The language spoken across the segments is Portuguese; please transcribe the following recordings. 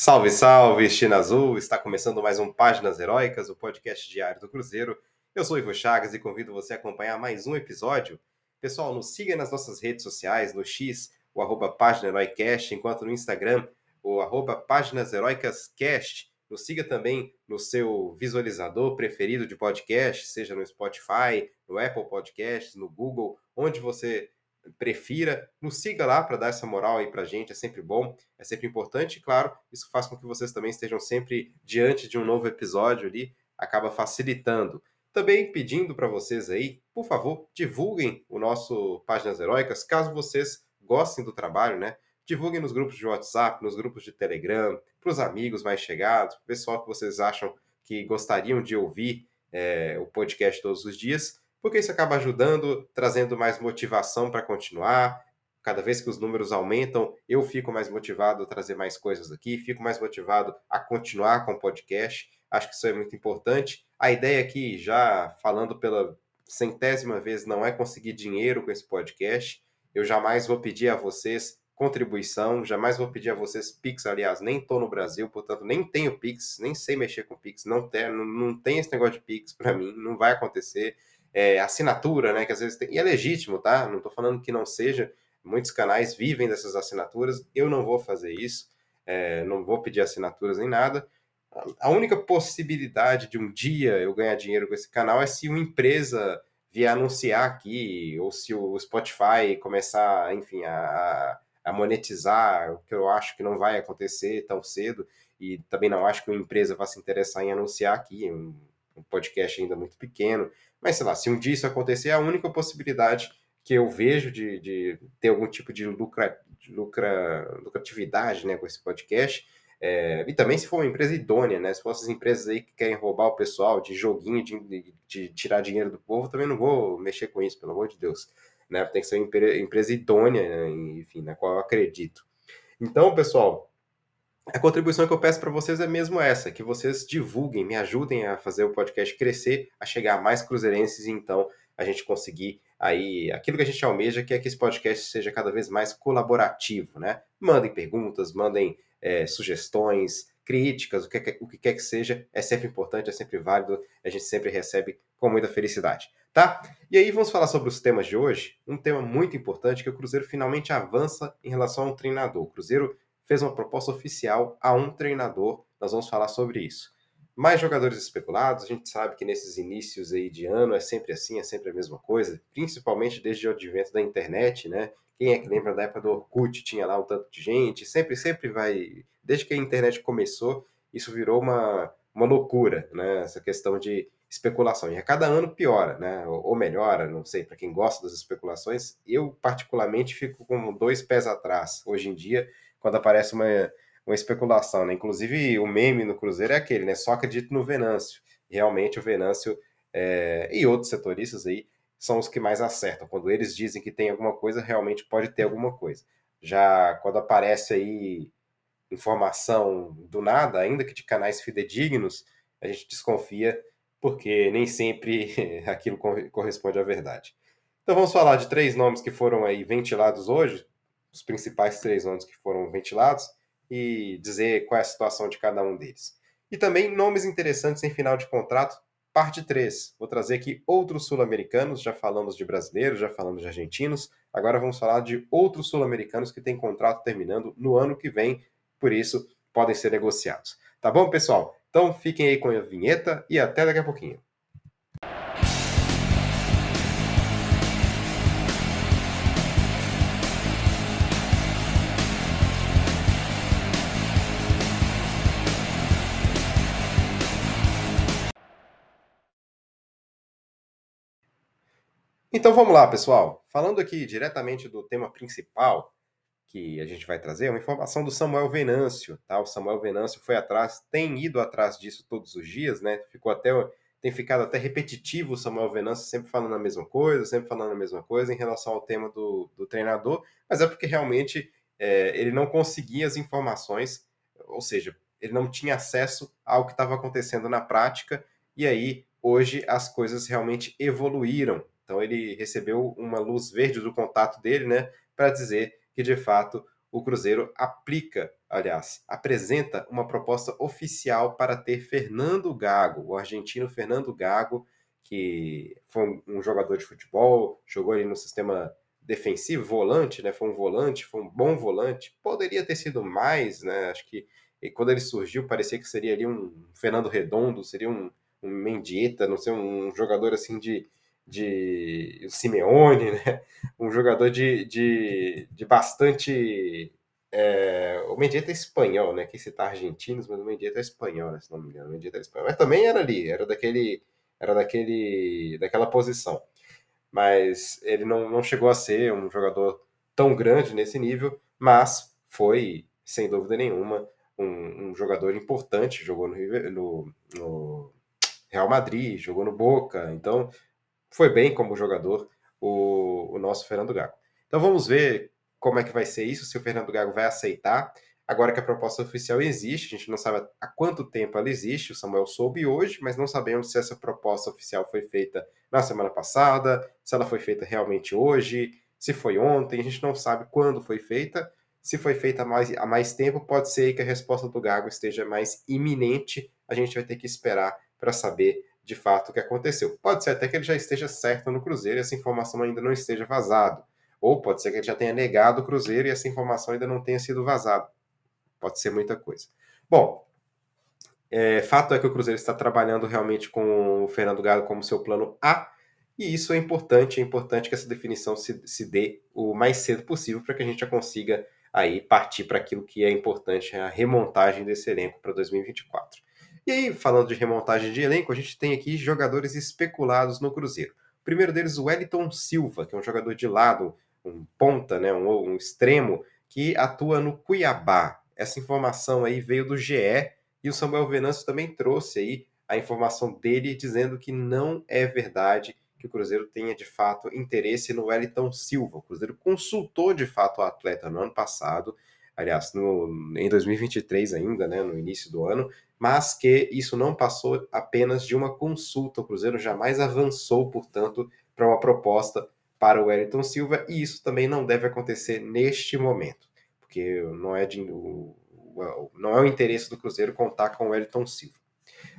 Salve, salve, China Azul! Está começando mais um Páginas Heróicas, o podcast diário do Cruzeiro. Eu sou Ivo Chagas e convido você a acompanhar mais um episódio. Pessoal, nos siga nas nossas redes sociais, no X, o arroba Página enquanto no Instagram, o arroba Páginas. Nos siga também no seu visualizador preferido de podcast, seja no Spotify, no Apple Podcasts, no Google, onde você prefira, nos siga lá para dar essa moral aí para gente, é sempre bom, é sempre importante, e claro, isso faz com que vocês também estejam sempre diante de um novo episódio ali, acaba facilitando. Também pedindo para vocês aí, por favor, divulguem o nosso Páginas Heróicas, caso vocês gostem do trabalho, né? Divulguem nos grupos de WhatsApp, nos grupos de Telegram, para os amigos mais chegados, pessoal que vocês acham que gostariam de ouvir é, o podcast todos os dias porque isso acaba ajudando, trazendo mais motivação para continuar. Cada vez que os números aumentam, eu fico mais motivado a trazer mais coisas aqui, fico mais motivado a continuar com o podcast. Acho que isso é muito importante. A ideia aqui, já falando pela centésima vez, não é conseguir dinheiro com esse podcast. Eu jamais vou pedir a vocês contribuição, jamais vou pedir a vocês Pix, aliás, nem estou no Brasil, portanto, nem tenho Pix, nem sei mexer com Pix, não tem, não, não tem esse negócio de Pix para mim, não vai acontecer é, assinatura, né? Que às vezes tem, e é legítimo, tá? Não estou falando que não seja. Muitos canais vivem dessas assinaturas. Eu não vou fazer isso. É, não vou pedir assinaturas nem nada. A única possibilidade de um dia eu ganhar dinheiro com esse canal é se uma empresa vier anunciar aqui, ou se o Spotify começar, enfim, a, a monetizar, o que eu acho que não vai acontecer tão cedo, e também não acho que uma empresa vá se interessar em anunciar aqui, um, um podcast ainda muito pequeno. Mas sei lá, se um dia isso acontecer, é a única possibilidade que eu vejo de, de ter algum tipo de, lucra, de lucra, lucratividade né, com esse podcast. É, e também se for uma empresa idônea, né? Se fossem as empresas aí que querem roubar o pessoal de joguinho, de, de, tirar dinheiro do povo, também não vou mexer com isso, pelo amor de Deus. Né? Tem que ser uma empresa idônea, né? enfim, na qual eu acredito. Então, pessoal, a contribuição que eu peço para vocês é mesmo essa, que vocês divulguem, me ajudem a fazer o podcast crescer, a chegar a mais cruzeirenses e então a gente conseguir aí aquilo que a gente almeja, que é que esse podcast seja cada vez mais colaborativo, né? Mandem perguntas, mandem é, sugestões, críticas, o que, o que quer que seja, é sempre importante, é sempre válido, a gente sempre recebe com muita felicidade, tá? E aí vamos falar sobre os temas de hoje, um tema muito importante que o Cruzeiro finalmente avança em relação a um treinador. O Cruzeiro fez uma proposta oficial a um treinador. Nós vamos falar sobre isso. Mais jogadores especulados, a gente sabe que nesses inícios aí de ano é sempre assim, é sempre a mesma coisa, principalmente desde o advento da internet, né? Quem é que lembra da época do Orkut, tinha lá um tanto de gente, sempre, sempre vai, desde que a internet começou, isso virou uma, uma loucura, né? Essa questão de especulação. E a cada ano piora, né? Ou melhora, não sei, para quem gosta das especulações. Eu, particularmente, fico com dois pés atrás hoje em dia quando aparece uma, uma especulação, né? Inclusive, o meme no Cruzeiro é aquele, né? Só acredito no Venâncio. Realmente, o Venâncio é, e outros setoristas aí são os que mais acertam. Quando eles dizem que tem alguma coisa, realmente pode ter alguma coisa. Já quando aparece aí informação do nada, ainda que de canais fidedignos, a gente desconfia porque nem sempre aquilo corresponde à verdade. Então vamos falar de três nomes que foram aí ventilados hoje, os principais três nomes que foram ventilados e dizer qual é a situação de cada um deles. E também nomes interessantes em final de contrato, parte 3. Vou trazer aqui outros sul-americanos, já falamos de brasileiros, já falamos de argentinos, agora vamos falar de outros sul-americanos que têm contrato terminando no ano que vem, por isso podem ser negociados. Tá bom, pessoal? Então fiquem aí com a vinheta e até daqui a pouquinho. Então vamos lá, pessoal. Falando aqui diretamente do tema principal que a gente vai trazer, é uma informação do Samuel Venâncio, tá? O Samuel Venâncio foi atrás, tem ido atrás disso todos os dias, né? Ficou até tem ficado até repetitivo o Samuel Venâncio sempre falando a mesma coisa, sempre falando a mesma coisa em relação ao tema do, do treinador, mas é porque realmente é, ele não conseguia as informações, ou seja, ele não tinha acesso ao que estava acontecendo na prática, e aí hoje as coisas realmente evoluíram, então ele recebeu uma luz verde do contato dele, né, para dizer que de fato o Cruzeiro aplica, aliás, apresenta uma proposta oficial para ter Fernando Gago, o argentino Fernando Gago, que foi um, jogador de futebol, jogou ali no sistema defensivo, volante, né? Foi um volante, foi um bom volante. Poderia ter sido mais, né? Acho que quando ele surgiu parecia que seria ali um Fernando Redondo, seria um, um Mendieta, não sei, um jogador assim de, de Simeone, né? Um jogador de, de, de bastante. É, o Mendieta é espanhol, né? Quem citar argentinos, mas o Mendieta é espanhol, né? se não me engano. O Mendieta é espanhol. Mas também era ali, era daquele. Era daquele, daquela posição. Mas ele não, não chegou a ser um jogador tão grande nesse nível, mas foi, sem dúvida nenhuma, um, um jogador importante. Jogou no, no, no Real Madrid, jogou no Boca, então foi bem como jogador o, o nosso Fernando Gago. Então vamos ver como é que vai ser isso, se o Fernando Gago vai aceitar. Agora que a proposta oficial existe, a gente não sabe há quanto tempo ela existe, o Samuel soube hoje, mas não sabemos se essa proposta oficial foi feita na semana passada, se ela foi feita realmente hoje, se foi ontem, a gente não sabe quando foi feita. Se foi feita há mais, há mais tempo, pode ser que a resposta do Gago esteja mais iminente, a gente vai ter que esperar para saber de fato o que aconteceu. Pode ser até que ele já esteja certo no Cruzeiro e essa informação ainda não esteja vazada. Ou pode ser que ele já tenha negado o Cruzeiro e essa informação ainda não tenha sido vazada. Pode ser muita coisa. Bom, é, fato é que o Cruzeiro está trabalhando realmente com o Fernando Galo como seu plano A, e isso é importante, é importante que essa definição se, se dê o mais cedo possível para que a gente já consiga aí partir para aquilo que é importante, a remontagem desse elenco para 2024. E aí, falando de remontagem de elenco, a gente tem aqui jogadores especulados no Cruzeiro. O primeiro deles, o Wellington Silva, que é um jogador de lado, um ponta, né, um, um extremo, que atua no Cuiabá. Essa informação aí veio do GE e o Samuel Venâncio também trouxe aí a informação dele dizendo que não é verdade que o Cruzeiro tenha de fato interesse no Wellington Silva. O Cruzeiro consultou de fato o atleta no ano passado, aliás, no, em 2023 ainda, né, no início do ano, mas que isso não passou apenas de uma consulta. O Cruzeiro jamais avançou, portanto, para uma proposta para o Wellington Silva, e isso também não deve acontecer neste momento, porque não é, de, não é o interesse do Cruzeiro contar com o Wellington Silva.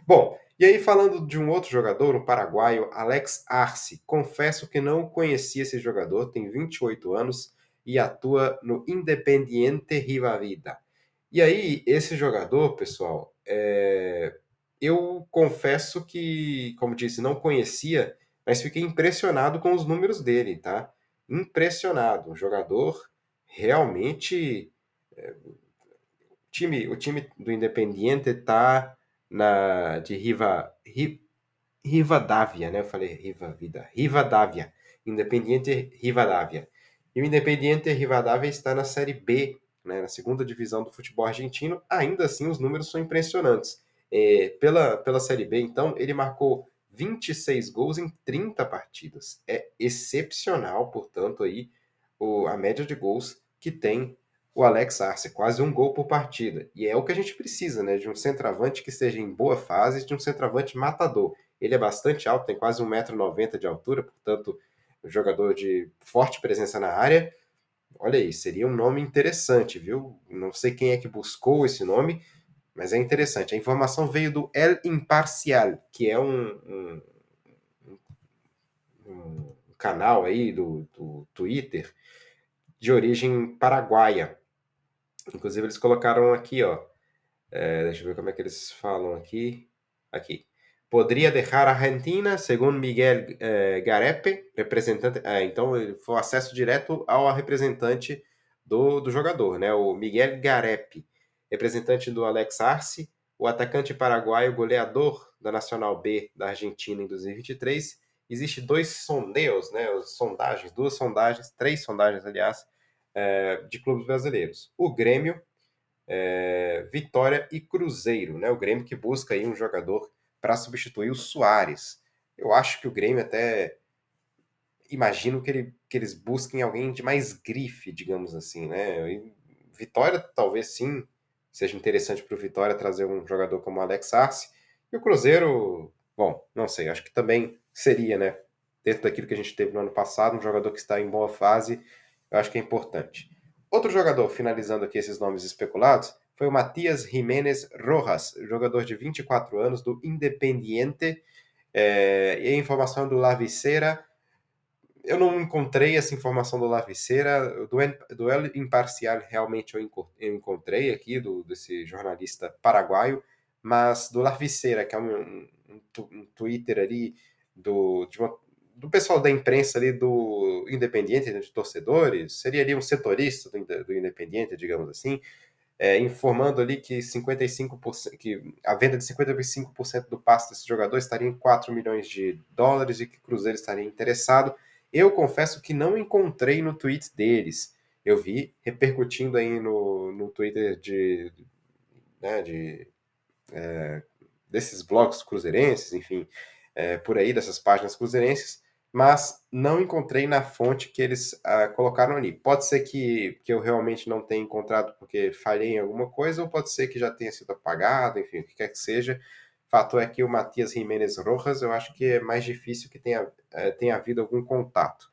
Bom, e aí falando de um outro jogador, o paraguaio Alex Arce, confesso que não conhecia esse jogador, tem 28 anos e atua no Independiente Rivavida. E aí, esse jogador, pessoal, é... eu confesso que, como disse, não conhecia, mas fiquei impressionado com os números dele, tá? Impressionado. Um jogador realmente. É... O, time, o time do Independiente tá na de Riva, Rivadavia, né? Eu falei Riva Vida. Rivadavia. Independiente Rivadavia. E o Independiente Rivadavia está na Série B né, na segunda divisão do futebol argentino, ainda assim os números são impressionantes. É, pela, pela Série B, então, ele marcou 26 gols em 30 partidas. É excepcional, portanto, aí o, a média de gols que tem o Alex Arce, quase um gol por partida. E é o que a gente precisa, né? De um centroavante que esteja em boa fase, de um centroavante matador. Ele é bastante alto, tem quase 1,90m de altura, portanto, um jogador de forte presença na área Olha aí, seria um nome interessante, viu? Não sei quem é que buscou esse nome, mas é interessante. A informação veio do El Imparcial, que é um, um, um canal aí do, do Twitter de origem paraguaia. Inclusive, eles colocaram aqui, ó. É, deixa eu ver como é que eles falam aqui. Aqui poderia deixar a Argentina, segundo Miguel eh, Garepe, representante. Eh, então, foi acesso direto ao representante do, do jogador, né? O Miguel Garepe, representante do Alex Arce, o atacante paraguaio goleador da Nacional B da Argentina em 2023. Existe dois sondeios, né? Sondagens, duas sondagens, três sondagens, aliás, eh, de clubes brasileiros. O Grêmio, eh, Vitória e Cruzeiro, né? O Grêmio que busca aí um jogador para substituir o Soares. Eu acho que o Grêmio até imagino que, ele, que eles busquem alguém de mais grife, digamos assim, né? E Vitória talvez sim seja interessante para o Vitória trazer um jogador como o Alex Arce. E o Cruzeiro, bom, não sei, acho que também seria, né? Dentro daquilo que a gente teve no ano passado, um jogador que está em boa fase, eu acho que é importante. Outro jogador, finalizando aqui esses nomes especulados, foi o Matias Jiménez Rojas, jogador de 24 anos do Independiente. É, e a informação do Laviceira, eu não encontrei essa informação do Laviceira, do duelo imparcial realmente eu encontrei aqui, do, desse jornalista paraguaio, mas do Laviceira, que é um, um, um Twitter ali do, uma, do pessoal da imprensa ali do Independiente, né, de torcedores, seria ali um setorista do, do Independiente, digamos assim, é, informando ali que 55%, que a venda de 55% do passe desse jogador estaria em 4 milhões de dólares e que o Cruzeiro estaria interessado. Eu confesso que não encontrei no tweet deles. Eu vi repercutindo aí no, no Twitter de, né, de é, desses blogs cruzeirenses, enfim, é, por aí, dessas páginas cruzeirenses, mas não encontrei na fonte que eles uh, colocaram ali. Pode ser que, que eu realmente não tenha encontrado porque falhei em alguma coisa, ou pode ser que já tenha sido apagado, enfim, o que quer que seja. Fato é que o Matias Jiménez Rojas, eu acho que é mais difícil que tenha, uh, tenha havido algum contato.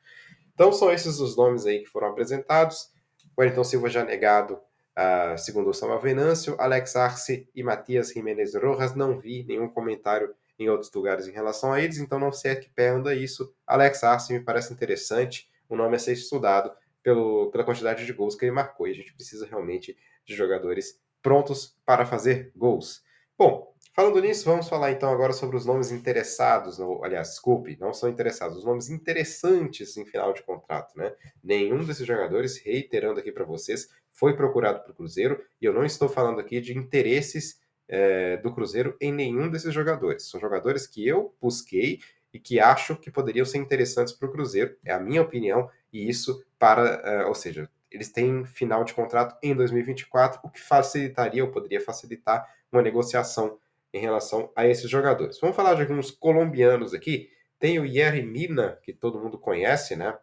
Então são esses os nomes aí que foram apresentados. Wellington Silva já negado, uh, segundo o Samuel Venâncio, Alex Arce e Matias Jiménez Rojas, não vi nenhum comentário em outros lugares em relação a eles, então não sei a que pé anda isso. Alex Arce me parece interessante, o nome a ser estudado pelo, pela quantidade de gols que ele marcou, e a gente precisa realmente de jogadores prontos para fazer gols. Bom, falando nisso, vamos falar então agora sobre os nomes interessados, no, aliás, desculpe, não são interessados, os nomes interessantes em final de contrato, né? Nenhum desses jogadores, reiterando aqui para vocês, foi procurado para o Cruzeiro, e eu não estou falando aqui de interesses é, do Cruzeiro em nenhum desses jogadores. São jogadores que eu busquei e que acho que poderiam ser interessantes para o Cruzeiro, é a minha opinião, e isso para, uh, ou seja, eles têm final de contrato em 2024, o que facilitaria ou poderia facilitar uma negociação em relação a esses jogadores. Vamos falar de alguns colombianos aqui. Tem o Yerry Mina, que todo mundo conhece, né?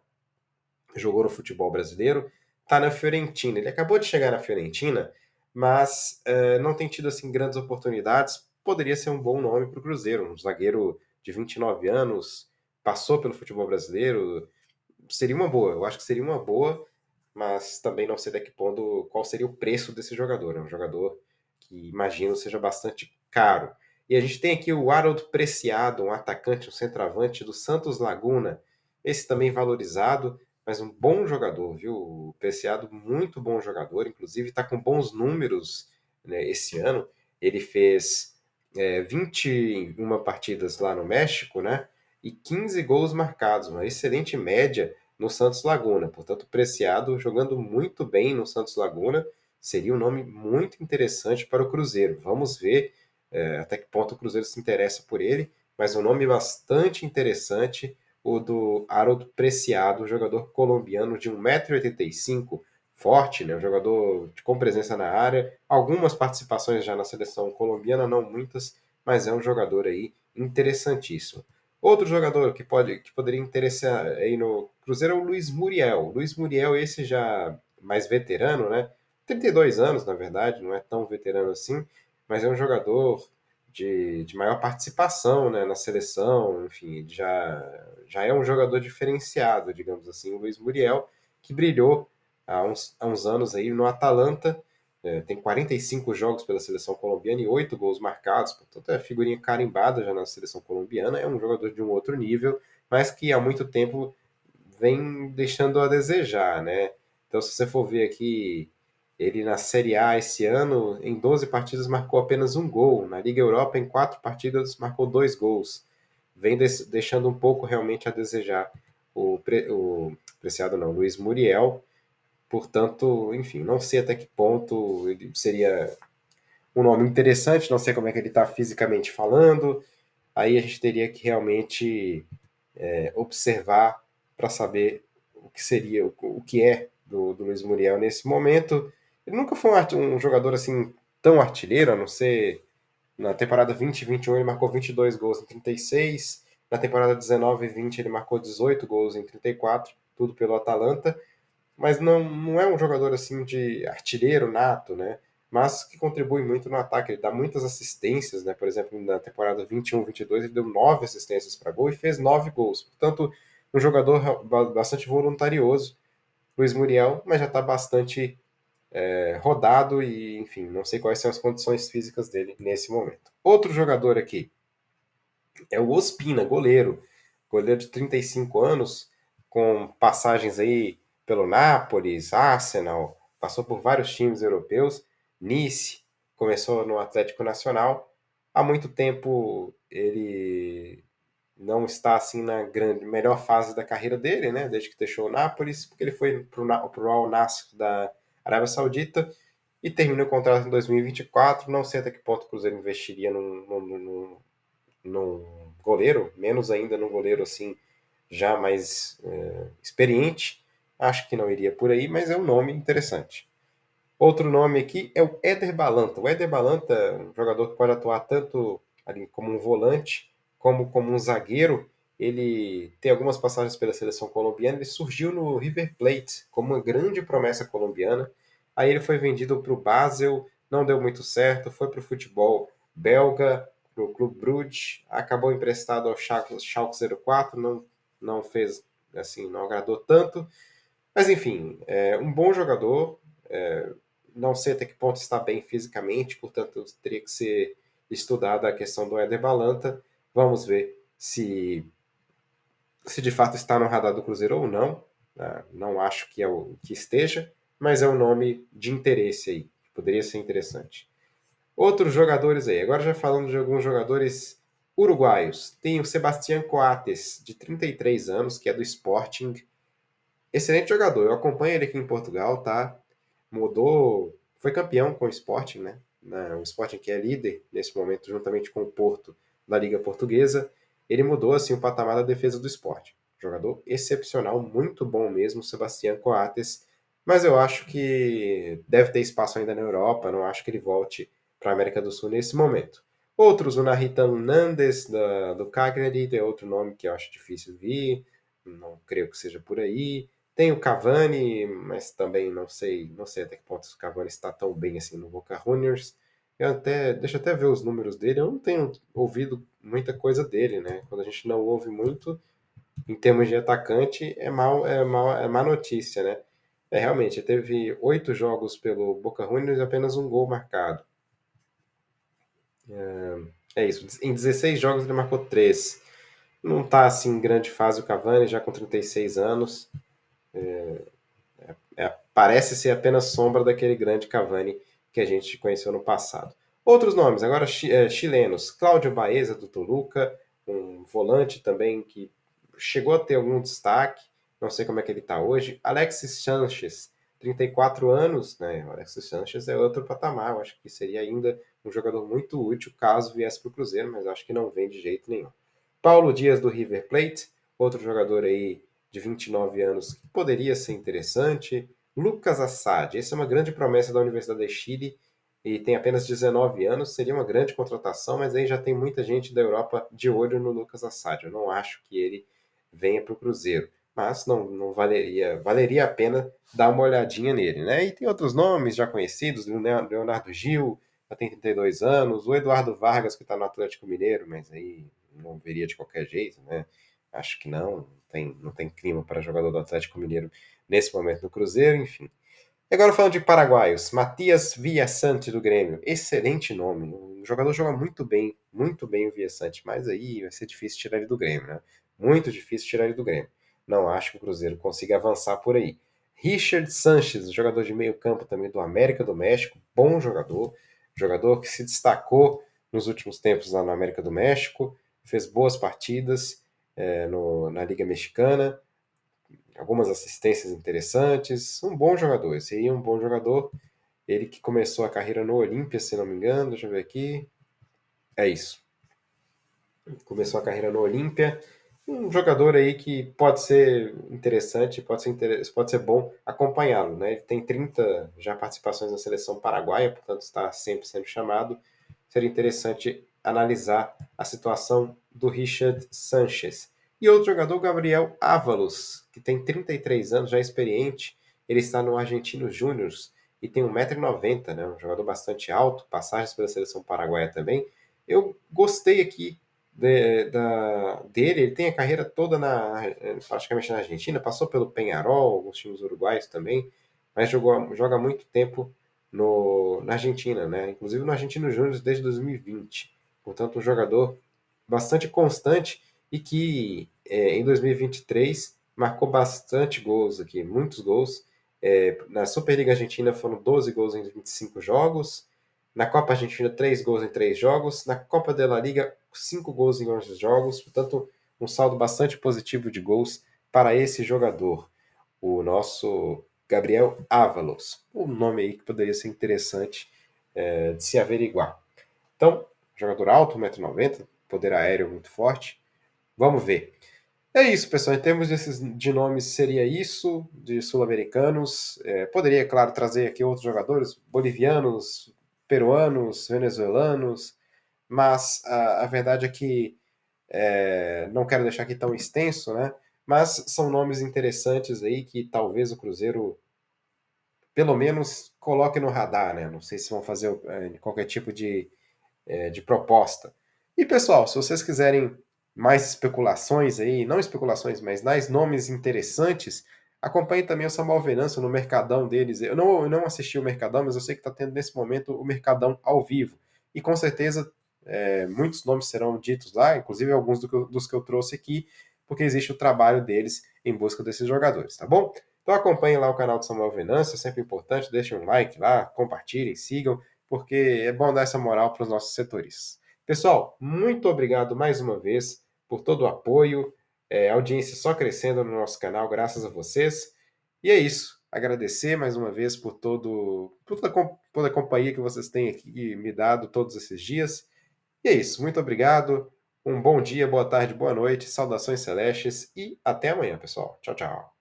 Jogou no futebol brasileiro, tá na Fiorentina. Ele acabou de chegar na Fiorentina mas é, não tem tido assim grandes oportunidades. Poderia ser um bom nome para o Cruzeiro, um zagueiro de 29 anos, passou pelo futebol brasileiro, seria uma boa. Eu acho que seria uma boa, mas também não sei daqui ponto qual seria o preço desse jogador. É um jogador que imagino seja bastante caro. E a gente tem aqui o Harold Preciado, um atacante, um centroavante do Santos Laguna. Esse também valorizado mas um bom jogador, viu? Preciado, muito bom jogador, inclusive está com bons números né, esse ano. Ele fez é, 21 partidas lá no México, né? E 15 gols marcados, uma excelente média no Santos Laguna. Portanto, Preciado jogando muito bem no Santos Laguna seria um nome muito interessante para o Cruzeiro. Vamos ver é, até que ponto o Cruzeiro se interessa por ele, mas um nome bastante interessante o do Harold Preciado, jogador colombiano de 1,85m, forte, né? um jogador com presença na área, algumas participações já na seleção colombiana, não muitas, mas é um jogador aí interessantíssimo. Outro jogador que, pode, que poderia interessar aí no Cruzeiro é o Luiz Muriel. Luiz Muriel, esse já mais veterano, né? 32 anos, na verdade, não é tão veterano assim, mas é um jogador de, de maior participação né, na seleção, enfim, já, já é um jogador diferenciado, digamos assim, o Luiz Muriel, que brilhou há uns, há uns anos aí no Atalanta, é, tem 45 jogos pela seleção colombiana e 8 gols marcados, portanto é figurinha carimbada já na seleção colombiana, é um jogador de um outro nível, mas que há muito tempo vem deixando a desejar, né? Então, se você for ver aqui ele na Série A esse ano, em 12 partidas, marcou apenas um gol. Na Liga Europa, em quatro partidas, marcou dois gols. Vem deixando um pouco realmente a desejar o, pre o Preciado, não, Luiz Muriel. Portanto, enfim, não sei até que ponto ele seria um nome interessante, não sei como é que ele está fisicamente falando. Aí a gente teria que realmente é, observar para saber o que seria, o, o que é do, do Luiz Muriel nesse momento. Ele nunca foi um, um jogador assim tão artilheiro, a não ser na temporada 2021 ele marcou 22 gols em 36, na temporada 19 e 20 ele marcou 18 gols em 34, tudo pelo Atalanta, mas não, não é um jogador assim de artilheiro nato, né? Mas que contribui muito no ataque, ele dá muitas assistências, né? Por exemplo, na temporada 21-22 ele deu 9 assistências para gol e fez 9 gols. Portanto, um jogador bastante voluntarioso Luiz Muriel, mas já está bastante é, rodado e, enfim, não sei quais são as condições físicas dele nesse momento. Outro jogador aqui é o Ospina, goleiro, goleiro de 35 anos, com passagens aí pelo Nápoles, Arsenal, passou por vários times europeus, Nice, começou no Atlético Nacional. Há muito tempo ele não está assim na grande melhor fase da carreira dele, né? Desde que deixou o Nápoles, porque ele foi para o Al Nassr da Arábia Saudita e termina o contrato em 2024. Não sei até que ponto o Cruzeiro investiria num, num, num, num goleiro, menos ainda num goleiro assim já mais é, experiente. Acho que não iria por aí, mas é um nome interessante. Outro nome aqui é o Éder Balanta. O Éder Balanta é um jogador que pode atuar tanto ali como um volante como como um zagueiro. Ele tem algumas passagens pela seleção colombiana. Ele surgiu no River Plate como uma grande promessa colombiana. Aí ele foi vendido para o Basel, não deu muito certo. Foi para o futebol belga, para o Clube Brugge. Acabou emprestado ao Schalke, Schalke 04, não, não fez assim, não agradou tanto. Mas enfim, é um bom jogador. É, não sei até que ponto está bem fisicamente, portanto teria que ser estudada a questão do Éder Balanta. Vamos ver se se de fato está no radar do Cruzeiro ou não. Né? Não acho que é o que esteja, mas é um nome de interesse aí, poderia ser interessante. Outros jogadores aí, agora já falando de alguns jogadores uruguaios, tem o Sebastián Coates, de 33 anos, que é do Sporting. Excelente jogador, eu acompanho ele aqui em Portugal, tá? mudou, foi campeão com o Sporting, né? O Sporting que é líder nesse momento, juntamente com o Porto da Liga Portuguesa, ele mudou assim o patamar da defesa do Sporting. Jogador excepcional, muito bom mesmo, Sebastião Coates, mas eu acho que deve ter espaço ainda na Europa, não acho que ele volte para a América do Sul nesse momento. Outros, o Narita Nandes, da, do Cagliari, é outro nome que eu acho difícil vir, não creio que seja por aí. Tem o Cavani, mas também não sei, não sei até que ponto o Cavani está tão bem assim no Boca Juniors. Eu até, deixa eu até ver os números dele. Eu não tenho ouvido muita coisa dele, né? Quando a gente não ouve muito, em termos de atacante, é mal, é mal, é má notícia, né? É realmente, teve oito jogos pelo Boca Juniors e apenas um gol marcado. É, é isso. Em 16 jogos ele marcou três. Não tá assim em grande fase o Cavani, já com 36 anos. É, é, parece ser apenas sombra daquele grande Cavani que a gente conheceu no passado. Outros nomes, agora é, chilenos. Cláudio Baeza, do Toluca, um volante também que chegou a ter algum destaque, não sei como é que ele está hoje. Alexis Sanches, 34 anos, né? Alexis Sanches é outro patamar, eu acho que seria ainda um jogador muito útil caso viesse para o Cruzeiro, mas acho que não vem de jeito nenhum. Paulo Dias, do River Plate, outro jogador aí de 29 anos, que poderia ser interessante. Lucas Assad, essa é uma grande promessa da Universidade de Chile e tem apenas 19 anos, seria uma grande contratação, mas aí já tem muita gente da Europa de olho no Lucas Assad. Eu não acho que ele venha para o Cruzeiro, mas não, não valeria, valeria a pena dar uma olhadinha nele, né? E tem outros nomes já conhecidos, Leonardo Gil, já tem 32 anos, o Eduardo Vargas, que está no Atlético Mineiro, mas aí não veria de qualquer jeito, né? Acho que não tem, não tem clima para jogador do Atlético Mineiro nesse momento no Cruzeiro, enfim. E agora falando de paraguaios, Matias Viasante do Grêmio, excelente nome, o jogador joga muito bem, muito bem o Viasante, mas aí vai ser difícil tirar ele do Grêmio, né? Muito difícil tirar ele do Grêmio. Não acho que o Cruzeiro consiga avançar por aí. Richard Sanches, jogador de meio campo também do América do México, bom jogador, jogador que se destacou nos últimos tempos lá no América do México, fez boas partidas, é, no, na Liga Mexicana, algumas assistências interessantes, um bom jogador, esse aí é um bom jogador, ele que começou a carreira no Olímpia, se não me engano, deixa eu ver aqui, é isso, começou a carreira no Olímpia, um jogador aí que pode ser interessante, pode ser, inter... pode ser bom acompanhá-lo, né? Ele tem 30 já participações na seleção paraguaia, portanto está sempre sendo chamado. Seria interessante analisar a situação do Richard Sanchez. E outro jogador, Gabriel Ávalos, que tem 33 anos, já experiente. Ele está no Argentino Júnior e tem 1,90m, né? um jogador bastante alto, passagens pela seleção paraguaia também. Eu gostei aqui de, da, dele, ele tem a carreira toda na, praticamente na Argentina, passou pelo Penharol, alguns times uruguaios também, mas jogou, joga muito tempo no, na Argentina, né? Inclusive no Argentino Júnior desde 2020. Portanto, um jogador bastante constante e que é, em 2023 marcou bastante gols aqui, muitos gols. É, na Superliga Argentina foram 12 gols em 25 jogos. Na Copa Argentina, 3 gols em 3 jogos. Na Copa da La Liga, 5 gols em 11 jogos. Portanto, um saldo bastante positivo de gols para esse jogador. O nosso Gabriel Ávalos. Um nome aí que poderia ser interessante é, de se averiguar. Então, jogador alto, 1,90m, poder aéreo muito forte. Vamos ver. É isso, pessoal. Em termos desses, de nomes, seria isso, de sul-americanos. É, poderia, claro, trazer aqui outros jogadores, bolivianos, peruanos, venezuelanos, mas a, a verdade é que é, não quero deixar aqui tão extenso, né? Mas são nomes interessantes aí que talvez o Cruzeiro, pelo menos, coloque no radar, né? Não sei se vão fazer é, qualquer tipo de, é, de proposta. E pessoal, se vocês quiserem mais especulações aí, não especulações, mas mais nomes interessantes, acompanhe também o Samuel Venâncio no Mercadão deles. Eu não, eu não assisti o Mercadão, mas eu sei que está tendo nesse momento o Mercadão ao vivo. E com certeza é, muitos nomes serão ditos lá, inclusive alguns do que, dos que eu trouxe aqui, porque existe o trabalho deles em busca desses jogadores, tá bom? Então acompanhem lá o canal do Samuel Venâncio, é sempre importante, deixem um like lá, compartilhem, sigam, porque é bom dar essa moral para os nossos setores. Pessoal, muito obrigado mais uma vez por todo o apoio, é, audiência só crescendo no nosso canal, graças a vocês. E é isso. Agradecer mais uma vez por todo, por toda, toda a companhia que vocês têm aqui me dado todos esses dias. E é isso. Muito obrigado. Um bom dia, boa tarde, boa noite, saudações celestes e até amanhã, pessoal. Tchau, tchau.